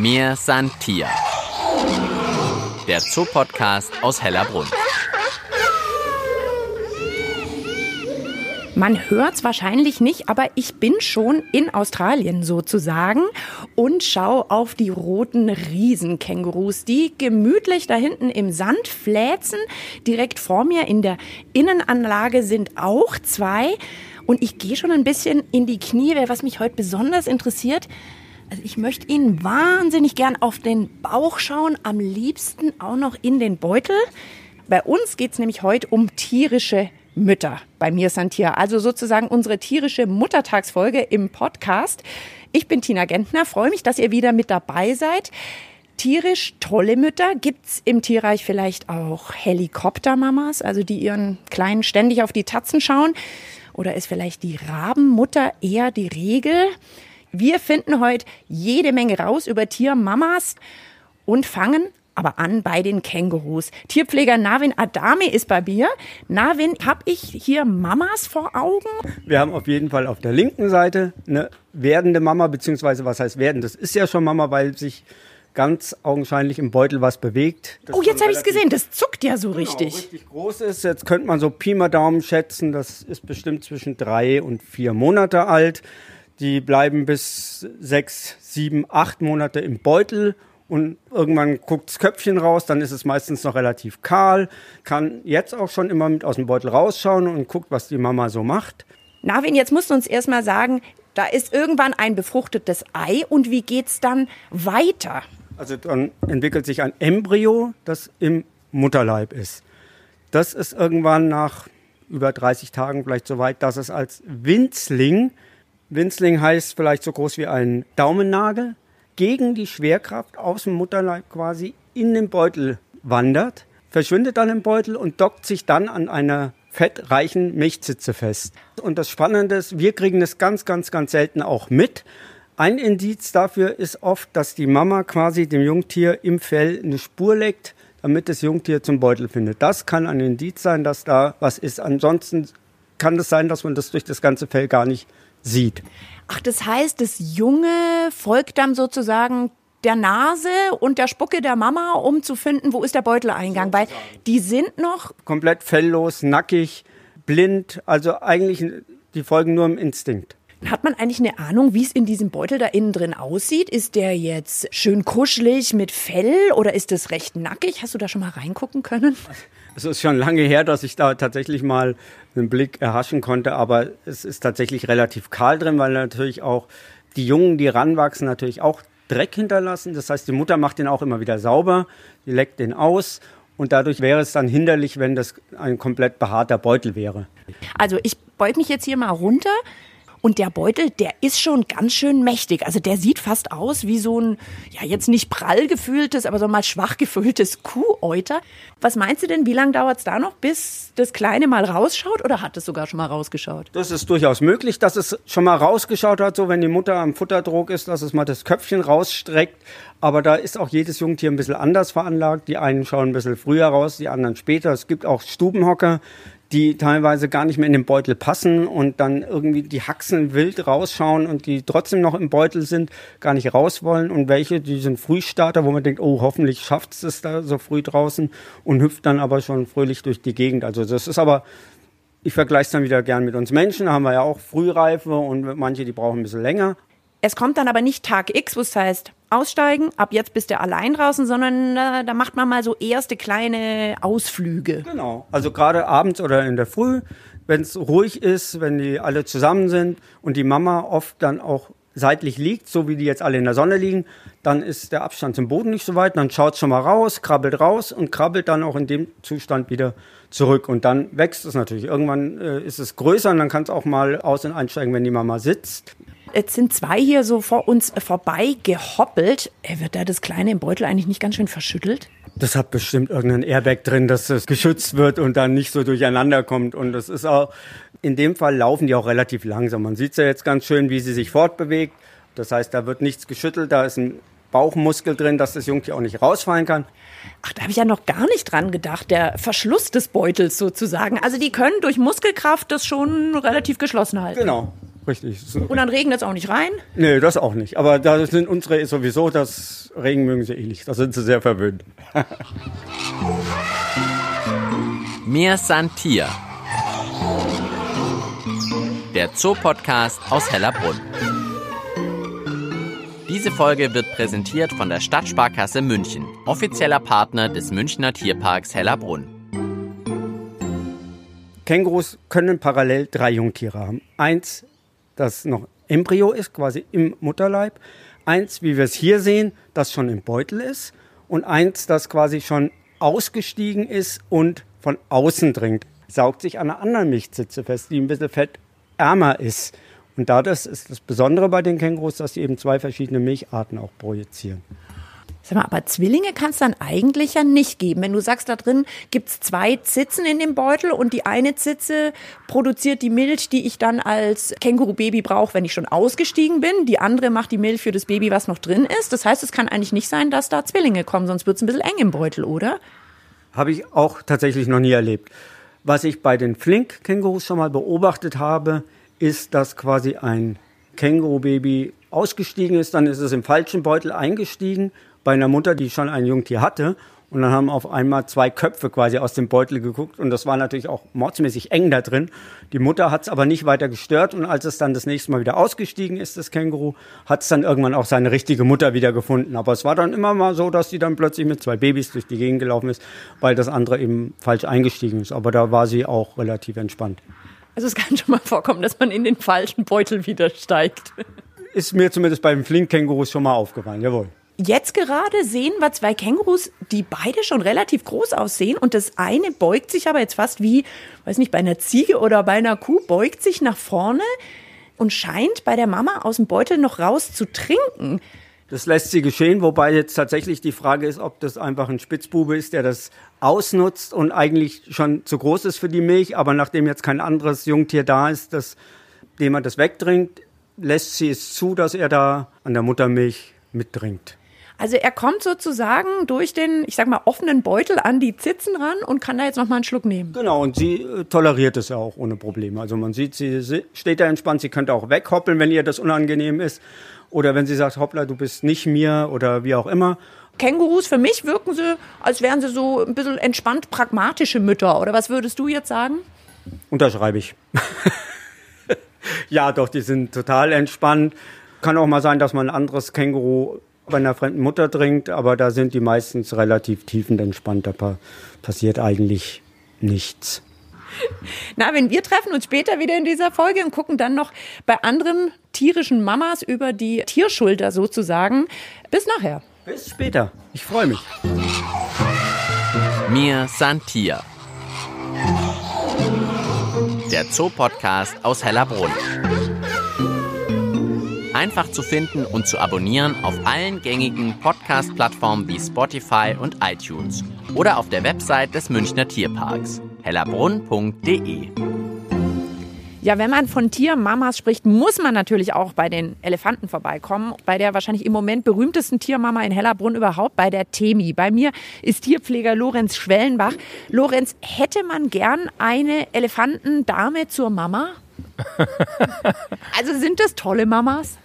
Mir san Tier. Der Zoopodcast aus Hellerbrunn. Man hört's wahrscheinlich nicht, aber ich bin schon in Australien sozusagen und schaue auf die roten Riesenkängurus, die gemütlich da hinten im Sand fläzen. Direkt vor mir in der Innenanlage sind auch zwei. Und ich gehe schon ein bisschen in die Knie, was mich heute besonders interessiert. Also ich möchte Ihnen wahnsinnig gern auf den Bauch schauen, am liebsten auch noch in den Beutel. Bei uns geht's nämlich heute um tierische Mütter bei mir Santier. Also sozusagen unsere tierische Muttertagsfolge im Podcast. Ich bin Tina Gentner, freue mich, dass ihr wieder mit dabei seid. Tierisch tolle Mütter gibt's im Tierreich vielleicht auch Helikoptermamas, also die ihren Kleinen ständig auf die Tatzen schauen. Oder ist vielleicht die Rabenmutter eher die Regel? Wir finden heute jede Menge raus über Tiermamas und fangen aber an bei den Kängurus. Tierpfleger Navin Adami ist bei mir. Navin, habe ich hier Mamas vor Augen? Wir haben auf jeden Fall auf der linken Seite eine werdende Mama, beziehungsweise was heißt werden? Das ist ja schon Mama, weil sich ganz augenscheinlich im Beutel was bewegt. Das oh, jetzt habe ich es gesehen. Das zuckt ja so genau, richtig. richtig groß ist. Jetzt könnte man so Pi mal Daumen schätzen. Das ist bestimmt zwischen drei und vier Monate alt. Die bleiben bis sechs, sieben, acht Monate im Beutel und irgendwann guckt das Köpfchen raus, dann ist es meistens noch relativ kahl, kann jetzt auch schon immer mit aus dem Beutel rausschauen und guckt, was die Mama so macht. Navin, jetzt musst du uns erstmal sagen, da ist irgendwann ein befruchtetes Ei und wie geht's dann weiter? Also dann entwickelt sich ein Embryo, das im Mutterleib ist. Das ist irgendwann nach über 30 Tagen vielleicht so weit, dass es als Winzling, Winzling heißt vielleicht so groß wie ein Daumennagel, gegen die Schwerkraft aus dem Mutterleib quasi in den Beutel wandert, verschwindet dann im Beutel und dockt sich dann an einer fettreichen Milchzitze fest. Und das Spannende ist, wir kriegen das ganz, ganz, ganz selten auch mit. Ein Indiz dafür ist oft, dass die Mama quasi dem Jungtier im Fell eine Spur legt, damit das Jungtier zum Beutel findet. Das kann ein Indiz sein, dass da was ist. Ansonsten kann es sein, dass man das durch das ganze Fell gar nicht sieht. Ach, das heißt, das Junge folgt dann sozusagen der Nase und der Spucke der Mama, um zu finden, wo ist der Beuteleingang. Weil die sind noch. Komplett felllos, nackig, blind, also eigentlich, die folgen nur im Instinkt. Hat man eigentlich eine Ahnung, wie es in diesem Beutel da innen drin aussieht? Ist der jetzt schön kuschelig mit Fell oder ist es recht nackig? Hast du da schon mal reingucken können? Es ist schon lange her, dass ich da tatsächlich mal einen Blick erhaschen konnte, aber es ist tatsächlich relativ kahl drin, weil natürlich auch die Jungen, die ranwachsen, natürlich auch Dreck hinterlassen. Das heißt, die Mutter macht den auch immer wieder sauber, die leckt den aus und dadurch wäre es dann hinderlich, wenn das ein komplett behaarter Beutel wäre. Also ich beug mich jetzt hier mal runter. Und der Beutel, der ist schon ganz schön mächtig. Also der sieht fast aus wie so ein, ja jetzt nicht prall gefühltes, aber so mal schwach gefülltes Kuhäuter. Was meinst du denn, wie lange dauert es da noch, bis das Kleine mal rausschaut oder hat es sogar schon mal rausgeschaut? Das ist durchaus möglich, dass es schon mal rausgeschaut hat, so wenn die Mutter am Futterdruck ist, dass es mal das Köpfchen rausstreckt. Aber da ist auch jedes Jungtier ein bisschen anders veranlagt. Die einen schauen ein bisschen früher raus, die anderen später. Es gibt auch Stubenhocker, die teilweise gar nicht mehr in den Beutel passen und dann irgendwie die Haxen wild rausschauen und die trotzdem noch im Beutel sind, gar nicht raus wollen und welche, die sind Frühstarter, wo man denkt, oh, hoffentlich schafft es da so früh draußen und hüpft dann aber schon fröhlich durch die Gegend. Also das ist aber, ich vergleiche es dann wieder gern mit uns Menschen, da haben wir ja auch Frühreife und manche, die brauchen ein bisschen länger. Es kommt dann aber nicht Tag X, wo es heißt, aussteigen, ab jetzt bist du allein draußen, sondern äh, da macht man mal so erste kleine Ausflüge. Genau, also gerade abends oder in der Früh, wenn es ruhig ist, wenn die alle zusammen sind und die Mama oft dann auch seitlich liegt, so wie die jetzt alle in der Sonne liegen, dann ist der Abstand zum Boden nicht so weit, dann schaut schon mal raus, krabbelt raus und krabbelt dann auch in dem Zustand wieder zurück und dann wächst es natürlich. Irgendwann äh, ist es größer und dann kann es auch mal aus- und einsteigen, wenn die Mama sitzt. Jetzt sind zwei hier so vor uns vorbei gehoppelt. Wird da das Kleine im Beutel eigentlich nicht ganz schön verschüttelt? Das hat bestimmt irgendein Airbag drin, dass es geschützt wird und dann nicht so durcheinander kommt. Und das ist auch, in dem Fall laufen die auch relativ langsam. Man sieht ja jetzt ganz schön, wie sie sich fortbewegt. Das heißt, da wird nichts geschüttelt, da ist ein Bauchmuskel drin, dass das Jungtier auch nicht rausfallen kann. Ach, da habe ich ja noch gar nicht dran gedacht, der Verschluss des Beutels sozusagen. Also die können durch Muskelkraft das schon relativ geschlossen halten. Genau, richtig. Und dann regnet es auch nicht rein? Nee, das auch nicht. Aber da sind unsere sowieso, das Regen mögen sie eh nicht. Da sind sie sehr verwöhnt. Mir san Tier. Der Zoopodcast aus Hellerbrunn. Diese Folge wird präsentiert von der Stadtsparkasse München, offizieller Partner des Münchner Tierparks Hellerbrunn. Kängurus können parallel drei Jungtiere haben. Eins, das noch Embryo ist, quasi im Mutterleib. Eins, wie wir es hier sehen, das schon im Beutel ist. Und eins, das quasi schon ausgestiegen ist und von außen dringt. Saugt sich an einer anderen Milchzitze fest, die ein bisschen fettärmer ist. Und dadurch ist das Besondere bei den Kängurus, dass sie eben zwei verschiedene Milcharten auch projizieren. Sag mal, aber Zwillinge kann es dann eigentlich ja nicht geben. Wenn du sagst, da drin gibt es zwei Zitzen in dem Beutel und die eine Zitze produziert die Milch, die ich dann als Känguru-Baby brauche, wenn ich schon ausgestiegen bin. Die andere macht die Milch für das Baby, was noch drin ist. Das heißt, es kann eigentlich nicht sein, dass da Zwillinge kommen, sonst wird es ein bisschen eng im Beutel, oder? Habe ich auch tatsächlich noch nie erlebt. Was ich bei den Flink-Kängurus schon mal beobachtet habe, ist, dass quasi ein Känguru-Baby ausgestiegen ist, dann ist es im falschen Beutel eingestiegen bei einer Mutter, die schon ein Jungtier hatte. Und dann haben auf einmal zwei Köpfe quasi aus dem Beutel geguckt. Und das war natürlich auch mordsmäßig eng da drin. Die Mutter hat es aber nicht weiter gestört. Und als es dann das nächste Mal wieder ausgestiegen ist, das Känguru, hat es dann irgendwann auch seine richtige Mutter wieder gefunden. Aber es war dann immer mal so, dass sie dann plötzlich mit zwei Babys durch die Gegend gelaufen ist, weil das andere eben falsch eingestiegen ist. Aber da war sie auch relativ entspannt. Also es kann schon mal vorkommen, dass man in den falschen Beutel wieder steigt. Ist mir zumindest beim Flink-Kängurus schon mal aufgefallen, jawohl. Jetzt gerade sehen wir zwei Kängurus, die beide schon relativ groß aussehen und das eine beugt sich aber jetzt fast wie, weiß nicht, bei einer Ziege oder bei einer Kuh, beugt sich nach vorne und scheint bei der Mama aus dem Beutel noch raus zu trinken. Das lässt sie geschehen, wobei jetzt tatsächlich die Frage ist, ob das einfach ein Spitzbube ist, der das ausnutzt und eigentlich schon zu groß ist für die Milch, aber nachdem jetzt kein anderes Jungtier da ist, das, dem man das wegtrinkt, lässt sie es zu, dass er da an der Muttermilch mittrinkt. Also er kommt sozusagen durch den, ich sag mal, offenen Beutel an die Zitzen ran und kann da jetzt noch mal einen Schluck nehmen. Genau, und sie äh, toleriert es ja auch ohne Probleme. Also man sieht, sie steht da entspannt, sie könnte auch weghoppeln, wenn ihr das unangenehm ist. Oder wenn sie sagt, hoppla, du bist nicht mir oder wie auch immer. Kängurus, für mich wirken sie, als wären sie so ein bisschen entspannt pragmatische Mütter. Oder was würdest du jetzt sagen? Unterschreibe ich. ja, doch, die sind total entspannt. Kann auch mal sein, dass man ein anderes Känguru bei einer fremden Mutter trinkt, aber da sind die meistens relativ tiefenentspannt. Da passiert eigentlich nichts. Na, wenn wir treffen uns später wieder in dieser Folge und gucken dann noch bei anderen tierischen Mamas über die Tierschulter sozusagen. Bis nachher. Bis später. Ich freue mich. Mir Santia. Der Zoopodcast aus Hellerbrunn. Einfach zu finden und zu abonnieren auf allen gängigen Podcast-Plattformen wie Spotify und iTunes oder auf der Website des Münchner Tierparks hellerbrunn.de. Ja, wenn man von Tiermamas spricht, muss man natürlich auch bei den Elefanten vorbeikommen. Bei der wahrscheinlich im Moment berühmtesten Tiermama in Hellerbrunn überhaupt, bei der Temi. Bei mir ist Tierpfleger Lorenz Schwellenbach. Lorenz, hätte man gern eine Elefantendame zur Mama? also sind das tolle Mamas?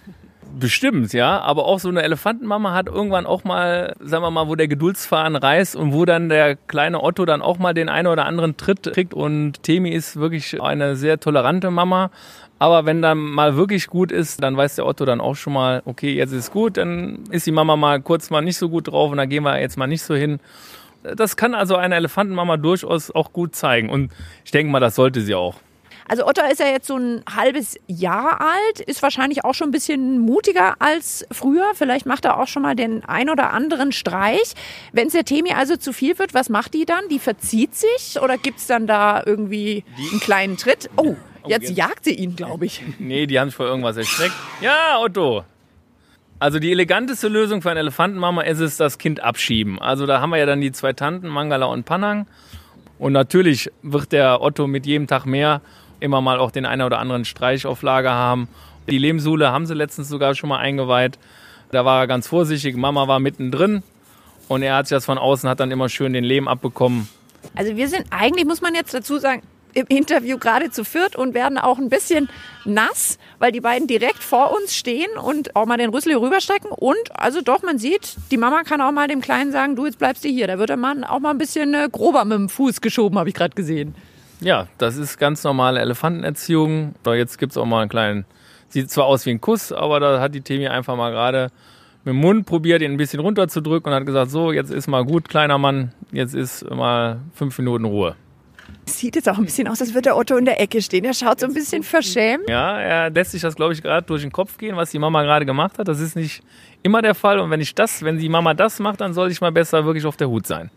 Bestimmt, ja. Aber auch so eine Elefantenmama hat irgendwann auch mal, sagen wir mal, wo der Geduldsfaden reißt und wo dann der kleine Otto dann auch mal den einen oder anderen Tritt kriegt. Und Temi ist wirklich eine sehr tolerante Mama. Aber wenn dann mal wirklich gut ist, dann weiß der Otto dann auch schon mal, okay, jetzt ist gut, dann ist die Mama mal kurz mal nicht so gut drauf und dann gehen wir jetzt mal nicht so hin. Das kann also eine Elefantenmama durchaus auch gut zeigen. Und ich denke mal, das sollte sie auch. Also Otto ist ja jetzt so ein halbes Jahr alt, ist wahrscheinlich auch schon ein bisschen mutiger als früher. Vielleicht macht er auch schon mal den ein oder anderen Streich. Wenn es der Temi also zu viel wird, was macht die dann? Die verzieht sich oder gibt es dann da irgendwie einen kleinen Tritt? Oh, jetzt jagt sie ihn, glaube ich. Nee, die haben sich vor irgendwas erschreckt. Ja, Otto, also die eleganteste Lösung für eine Elefantenmama ist es, das Kind abschieben. Also da haben wir ja dann die zwei Tanten, Mangala und Panang. Und natürlich wird der Otto mit jedem Tag mehr immer mal auch den einen oder anderen Streich auf Lager haben. Die Lehmsuhle haben sie letztens sogar schon mal eingeweiht. Da war er ganz vorsichtig. Mama war mittendrin und er hat sich das von außen, hat dann immer schön den Lehm abbekommen. Also wir sind eigentlich, muss man jetzt dazu sagen, im Interview gerade zu viert und werden auch ein bisschen nass, weil die beiden direkt vor uns stehen und auch mal den Rüssel rüberstrecken. Und also doch, man sieht, die Mama kann auch mal dem Kleinen sagen, du jetzt bleibst hier. Da wird der Mann auch mal ein bisschen äh, grober mit dem Fuß geschoben, habe ich gerade gesehen. Ja, das ist ganz normale Elefantenerziehung. Jetzt gibt es auch mal einen kleinen, sieht zwar aus wie ein Kuss, aber da hat die Temi einfach mal gerade mit dem Mund probiert, ihn ein bisschen runterzudrücken und hat gesagt, so, jetzt ist mal gut, kleiner Mann, jetzt ist mal fünf Minuten Ruhe. Sieht jetzt auch ein bisschen aus, als würde der Otto in der Ecke stehen. Er schaut so ein bisschen verschämt. Ja, er lässt sich das, glaube ich, gerade durch den Kopf gehen, was die Mama gerade gemacht hat. Das ist nicht immer der Fall. Und wenn ich das, wenn die Mama das macht, dann sollte ich mal besser wirklich auf der Hut sein.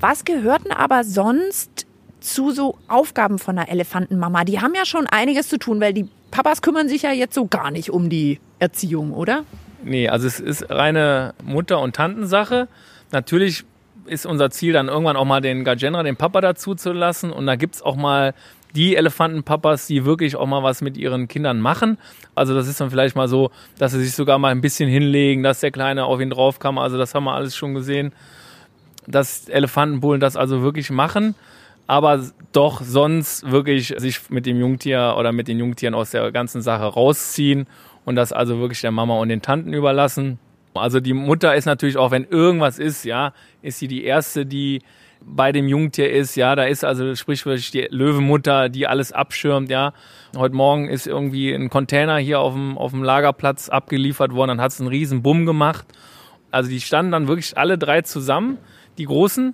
Was gehörten aber sonst zu so Aufgaben von einer Elefantenmama? Die haben ja schon einiges zu tun, weil die Papas kümmern sich ja jetzt so gar nicht um die Erziehung, oder? Nee, also es ist reine Mutter- und Tantensache. Natürlich ist unser Ziel dann irgendwann auch mal den Gajenra, den Papa dazu zu lassen. Und da gibt's auch mal die Elefantenpapas, die wirklich auch mal was mit ihren Kindern machen. Also das ist dann vielleicht mal so, dass sie sich sogar mal ein bisschen hinlegen, dass der Kleine auf ihn drauf kam. Also das haben wir alles schon gesehen, dass Elefantenbullen das also wirklich machen. Aber doch sonst wirklich sich mit dem Jungtier oder mit den Jungtieren aus der ganzen Sache rausziehen und das also wirklich der Mama und den Tanten überlassen. Also die Mutter ist natürlich auch, wenn irgendwas ist, ja, ist sie die erste, die bei dem Jungtier ist, ja, da ist also sprichwörtlich die Löwenmutter, die alles abschirmt, ja. Heute Morgen ist irgendwie ein Container hier auf dem, auf dem Lagerplatz abgeliefert worden, dann hat es einen riesen Bumm gemacht. Also die standen dann wirklich alle drei zusammen, die Großen,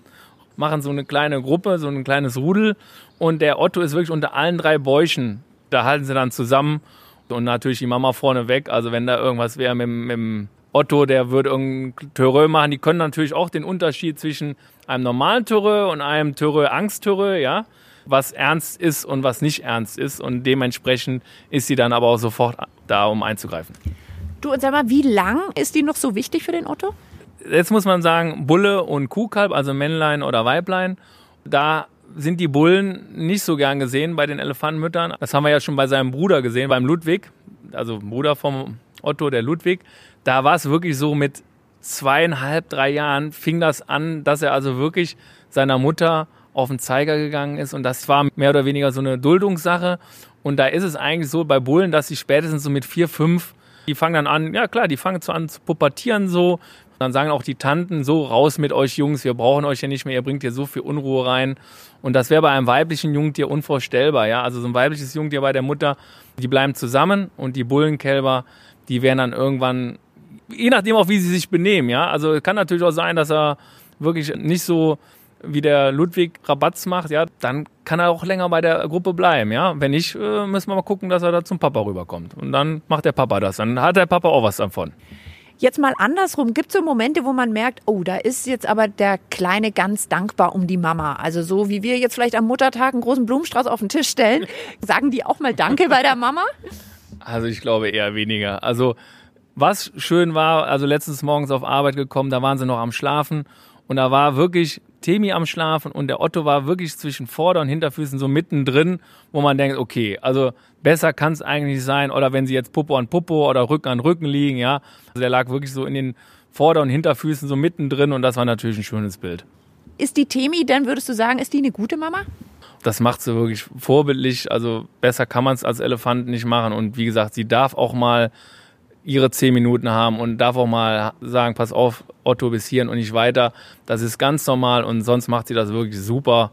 machen so eine kleine Gruppe, so ein kleines Rudel und der Otto ist wirklich unter allen drei Bäuchen. Da halten sie dann zusammen und natürlich die Mama vorne weg. Also wenn da irgendwas wäre mit, mit dem Otto, der würde irgendein Törö machen. Die können natürlich auch den Unterschied zwischen einem normalen Törö und einem Törö Angsttörö, ja, was ernst ist und was nicht ernst ist. Und dementsprechend ist sie dann aber auch sofort da, um einzugreifen. Du, und sag mal, wie lang ist die noch so wichtig für den Otto? Jetzt muss man sagen, Bulle und Kuhkalb, also Männlein oder Weiblein, da sind die Bullen nicht so gern gesehen bei den Elefantenmüttern. Das haben wir ja schon bei seinem Bruder gesehen, beim Ludwig, also Bruder vom Otto, der Ludwig. Da war es wirklich so mit zweieinhalb, drei Jahren fing das an, dass er also wirklich seiner Mutter auf den Zeiger gegangen ist und das war mehr oder weniger so eine Duldungssache. Und da ist es eigentlich so bei Bullen, dass sie spätestens so mit vier, fünf, die fangen dann an, ja klar, die fangen so an zu pubertieren so. Dann sagen auch die Tanten, so raus mit euch Jungs, wir brauchen euch ja nicht mehr, ihr bringt hier so viel Unruhe rein. Und das wäre bei einem weiblichen Jungtier unvorstellbar, ja. Also so ein weibliches Jungtier bei der Mutter, die bleiben zusammen und die Bullenkälber, die werden dann irgendwann, je nachdem auch wie sie sich benehmen, ja. Also kann natürlich auch sein, dass er wirklich nicht so wie der Ludwig Rabatz macht, ja, dann kann er auch länger bei der Gruppe bleiben, ja. Wenn nicht, äh, müssen wir mal gucken, dass er da zum Papa rüberkommt. Und dann macht der Papa das. Dann hat der Papa auch was davon. Jetzt mal andersrum, gibt es so Momente, wo man merkt, oh, da ist jetzt aber der Kleine ganz dankbar um die Mama. Also so wie wir jetzt vielleicht am Muttertag einen großen Blumenstrauß auf den Tisch stellen, sagen die auch mal Danke bei der Mama? Also ich glaube eher weniger. Also was schön war, also letztens morgens auf Arbeit gekommen, da waren sie noch am Schlafen und da war wirklich Temi am Schlafen und der Otto war wirklich zwischen Vorder- und Hinterfüßen so mittendrin, wo man denkt, okay, also besser kann es eigentlich sein. Oder wenn sie jetzt Popo an Popo oder Rücken an Rücken liegen, ja. Also der lag wirklich so in den Vorder- und Hinterfüßen so mittendrin und das war natürlich ein schönes Bild. Ist die Temi, dann würdest du sagen, ist die eine gute Mama? Das macht sie wirklich vorbildlich. Also besser kann man es als Elefant nicht machen. Und wie gesagt, sie darf auch mal ihre zehn Minuten haben und darf auch mal sagen, pass auf, Otto bis hierhin und nicht weiter. Das ist ganz normal und sonst macht sie das wirklich super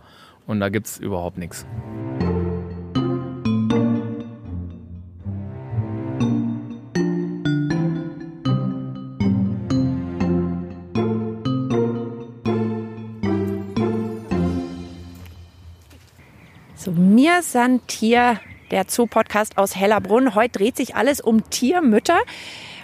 und da gibt es überhaupt nichts. So, mir sind Tier der Zoo-Podcast aus Hellerbrunn. Heute dreht sich alles um Tiermütter.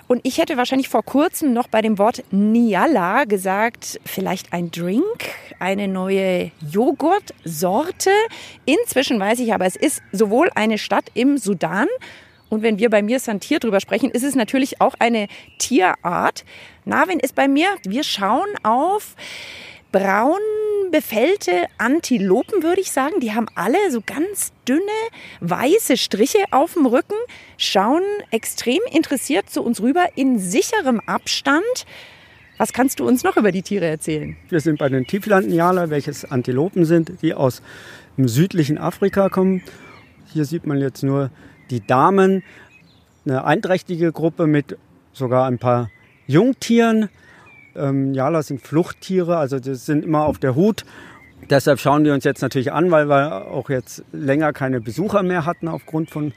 Und ich hätte wahrscheinlich vor kurzem noch bei dem Wort Niala gesagt, vielleicht ein Drink, eine neue Joghurtsorte. Inzwischen weiß ich aber, es ist sowohl eine Stadt im Sudan und wenn wir bei mir Santier drüber sprechen, ist es natürlich auch eine Tierart. Narwin ist bei mir. Wir schauen auf braun befällte Antilopen, würde ich sagen. Die haben alle so ganz dünne, weiße Striche auf dem Rücken, schauen extrem interessiert zu uns rüber in sicherem Abstand. Was kannst du uns noch über die Tiere erzählen? Wir sind bei den Tieflandnialer, welches Antilopen sind, die aus im südlichen Afrika kommen. Hier sieht man jetzt nur die Damen, eine einträchtige Gruppe mit sogar ein paar Jungtieren. Ähm, Jala sind Fluchttiere, also die sind immer auf der Hut. Deshalb schauen wir uns jetzt natürlich an, weil wir auch jetzt länger keine Besucher mehr hatten aufgrund von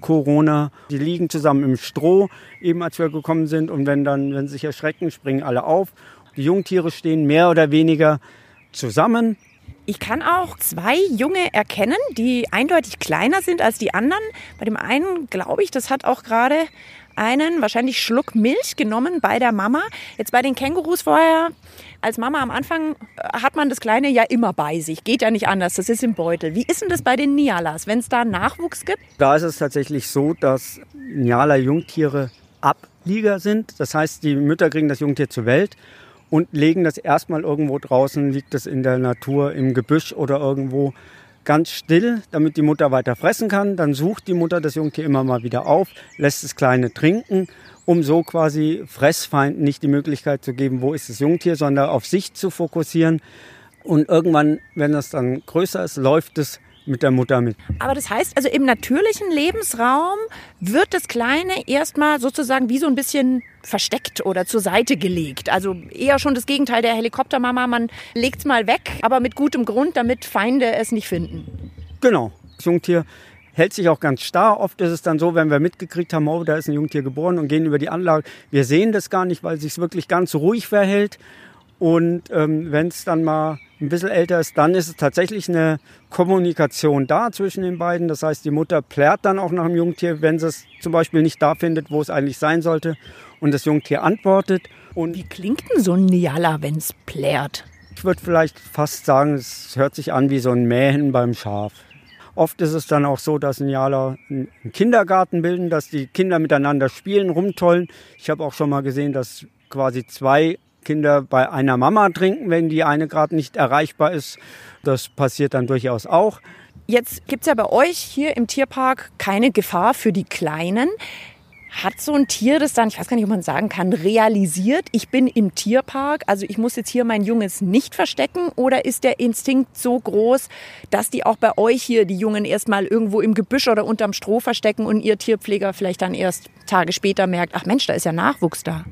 Corona. Die liegen zusammen im Stroh, eben als wir gekommen sind. Und wenn dann, wenn sie sich erschrecken, springen alle auf. Die Jungtiere stehen mehr oder weniger zusammen. Ich kann auch zwei Junge erkennen, die eindeutig kleiner sind als die anderen. Bei dem einen glaube ich, das hat auch gerade einen wahrscheinlich Schluck Milch genommen bei der Mama. Jetzt bei den Kängurus vorher, als Mama am Anfang äh, hat man das Kleine ja immer bei sich. Geht ja nicht anders, das ist im Beutel. Wie ist denn das bei den Nialas, wenn es da Nachwuchs gibt? Da ist es tatsächlich so, dass Niala-Jungtiere Ablieger sind. Das heißt, die Mütter kriegen das Jungtier zur Welt und legen das erstmal irgendwo draußen, liegt es in der Natur, im Gebüsch oder irgendwo ganz still, damit die Mutter weiter fressen kann. Dann sucht die Mutter das Jungtier immer mal wieder auf, lässt das Kleine trinken, um so quasi Fressfeinden nicht die Möglichkeit zu geben, wo ist das Jungtier, sondern auf sich zu fokussieren. Und irgendwann, wenn das dann größer ist, läuft es mit der Mutter mit. Aber das heißt, also im natürlichen Lebensraum wird das Kleine erstmal sozusagen wie so ein bisschen versteckt oder zur Seite gelegt. Also eher schon das Gegenteil der Helikoptermama. Man legt es mal weg, aber mit gutem Grund, damit Feinde es nicht finden. Genau. Das Jungtier hält sich auch ganz starr. Oft ist es dann so, wenn wir mitgekriegt haben, oh, da ist ein Jungtier geboren und gehen über die Anlage. Wir sehen das gar nicht, weil es sich wirklich ganz ruhig verhält. Und ähm, wenn es dann mal ein bisschen älter ist, dann ist es tatsächlich eine Kommunikation da zwischen den beiden. Das heißt, die Mutter plärt dann auch nach dem Jungtier, wenn sie es zum Beispiel nicht da findet, wo es eigentlich sein sollte. Und das Jungtier antwortet. Und Wie klingt denn so ein Niala, wenn es plärt? Ich würde vielleicht fast sagen, es hört sich an wie so ein Mähen beim Schaf. Oft ist es dann auch so, dass Niala einen Kindergarten bilden, dass die Kinder miteinander spielen, rumtollen. Ich habe auch schon mal gesehen, dass quasi zwei Kinder bei einer Mama trinken, wenn die eine gerade nicht erreichbar ist. Das passiert dann durchaus auch. Jetzt gibt es ja bei euch hier im Tierpark keine Gefahr für die Kleinen. Hat so ein Tier das dann, ich weiß gar nicht, ob man sagen kann, realisiert, ich bin im Tierpark, also ich muss jetzt hier mein Junges nicht verstecken? Oder ist der Instinkt so groß, dass die auch bei euch hier die Jungen erstmal irgendwo im Gebüsch oder unterm Stroh verstecken und ihr Tierpfleger vielleicht dann erst Tage später merkt, ach Mensch, da ist ja Nachwuchs da?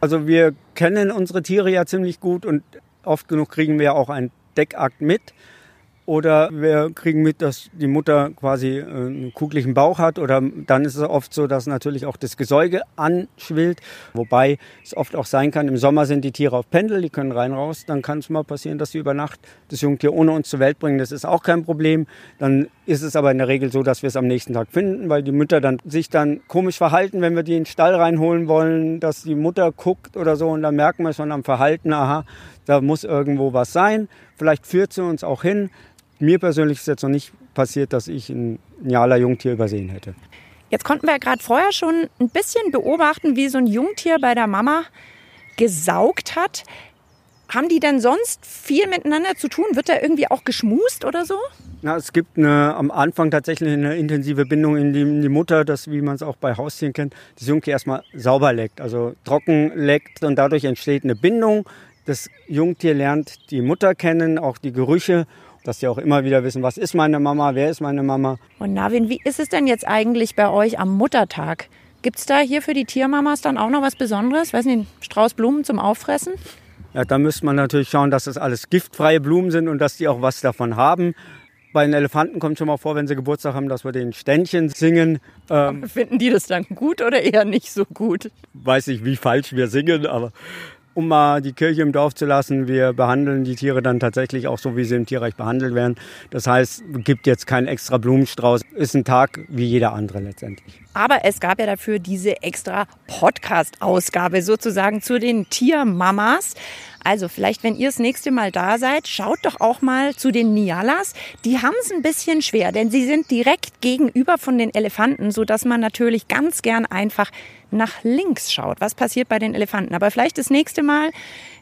Also wir kennen unsere Tiere ja ziemlich gut und oft genug kriegen wir auch einen Deckakt mit. Oder wir kriegen mit, dass die Mutter quasi äh, einen kugeligen Bauch hat. Oder dann ist es oft so, dass natürlich auch das Gesäuge anschwillt. Wobei es oft auch sein kann, im Sommer sind die Tiere auf Pendel, die können rein raus. Dann kann es mal passieren, dass sie über Nacht das Jungtier ohne uns zur Welt bringen. Das ist auch kein Problem. Dann ist es aber in der Regel so, dass wir es am nächsten Tag finden, weil die Mütter dann sich dann komisch verhalten, wenn wir die in den Stall reinholen wollen, dass die Mutter guckt oder so. Und dann merken wir schon am Verhalten, aha, da muss irgendwo was sein. Vielleicht führt sie uns auch hin. Mir persönlich ist jetzt noch nicht passiert, dass ich ein Niala-Jungtier übersehen hätte. Jetzt konnten wir ja gerade vorher schon ein bisschen beobachten, wie so ein Jungtier bei der Mama gesaugt hat. Haben die denn sonst viel miteinander zu tun? Wird da irgendwie auch geschmust oder so? Na, es gibt eine, am Anfang tatsächlich eine intensive Bindung, in die die Mutter, das, wie man es auch bei Haustieren kennt, das Jungtier erstmal sauber leckt, also trocken leckt und dadurch entsteht eine Bindung. Das Jungtier lernt die Mutter kennen, auch die Gerüche dass die auch immer wieder wissen, was ist meine Mama, wer ist meine Mama. Und Navin, wie ist es denn jetzt eigentlich bei euch am Muttertag? Gibt es da hier für die Tiermamas dann auch noch was Besonderes? Weiß nicht, Strauß Blumen zum Auffressen? Ja, da müsste man natürlich schauen, dass das alles giftfreie Blumen sind und dass die auch was davon haben. Bei den Elefanten kommt schon mal vor, wenn sie Geburtstag haben, dass wir den Ständchen singen. Ähm, Finden die das dann gut oder eher nicht so gut? Weiß nicht, wie falsch wir singen, aber um mal die Kirche im Dorf zu lassen. Wir behandeln die Tiere dann tatsächlich auch so, wie sie im Tierreich behandelt werden. Das heißt, gibt jetzt keinen extra Blumenstrauß. Ist ein Tag wie jeder andere letztendlich. Aber es gab ja dafür diese extra Podcast-Ausgabe sozusagen zu den Tiermamas. Also vielleicht, wenn ihr das nächste Mal da seid, schaut doch auch mal zu den Nialas. Die haben es ein bisschen schwer, denn sie sind direkt gegenüber von den Elefanten, so dass man natürlich ganz gern einfach nach links schaut. Was passiert bei den Elefanten? Aber vielleicht das nächste Mal,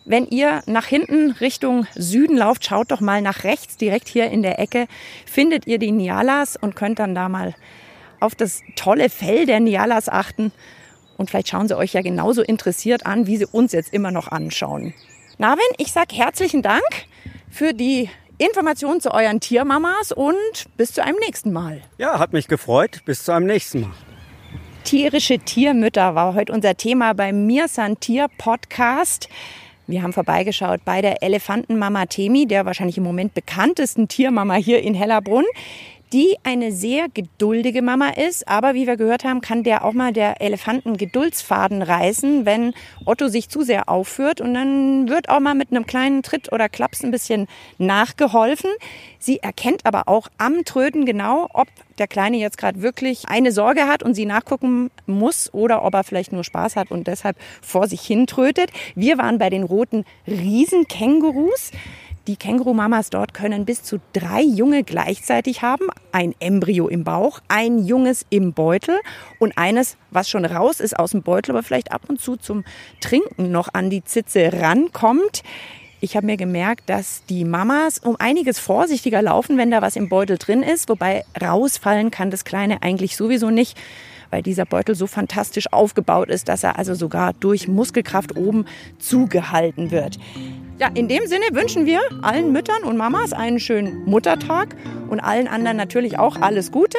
wenn ihr nach hinten Richtung Süden lauft, schaut doch mal nach rechts, direkt hier in der Ecke, findet ihr die Nialas und könnt dann da mal auf das tolle Fell der Nialas achten. Und vielleicht schauen sie euch ja genauso interessiert an, wie sie uns jetzt immer noch anschauen. Narvin, ich sag herzlichen Dank für die Informationen zu euren Tiermamas und bis zu einem nächsten Mal. Ja, hat mich gefreut. Bis zu einem nächsten Mal. Tierische Tiermütter war heute unser Thema beim Mir San Tier Podcast. Wir haben vorbeigeschaut bei der Elefantenmama Temi, der wahrscheinlich im Moment bekanntesten Tiermama hier in Hellerbrunn die eine sehr geduldige Mama ist. Aber wie wir gehört haben, kann der auch mal der Elefanten Geduldsfaden reißen, wenn Otto sich zu sehr aufführt. Und dann wird auch mal mit einem kleinen Tritt oder Klaps ein bisschen nachgeholfen. Sie erkennt aber auch am Tröten genau, ob der Kleine jetzt gerade wirklich eine Sorge hat und sie nachgucken muss oder ob er vielleicht nur Spaß hat und deshalb vor sich hin trötet. Wir waren bei den roten Riesenkängurus. Die Kängurumamas dort können bis zu drei Junge gleichzeitig haben. Ein Embryo im Bauch, ein Junges im Beutel und eines, was schon raus ist aus dem Beutel, aber vielleicht ab und zu zum Trinken noch an die Zitze rankommt. Ich habe mir gemerkt, dass die Mamas um einiges vorsichtiger laufen, wenn da was im Beutel drin ist. Wobei rausfallen kann das Kleine eigentlich sowieso nicht, weil dieser Beutel so fantastisch aufgebaut ist, dass er also sogar durch Muskelkraft oben zugehalten wird. Ja, in dem Sinne wünschen wir allen Müttern und Mamas einen schönen Muttertag und allen anderen natürlich auch alles Gute.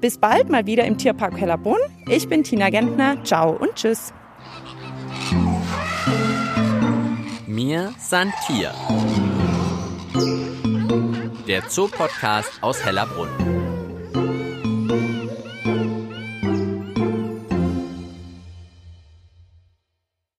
Bis bald mal wieder im Tierpark Hellerbrunn. Ich bin Tina Gentner. Ciao und tschüss. Mir san Tier. Der Zoopodcast aus Hellerbrunn.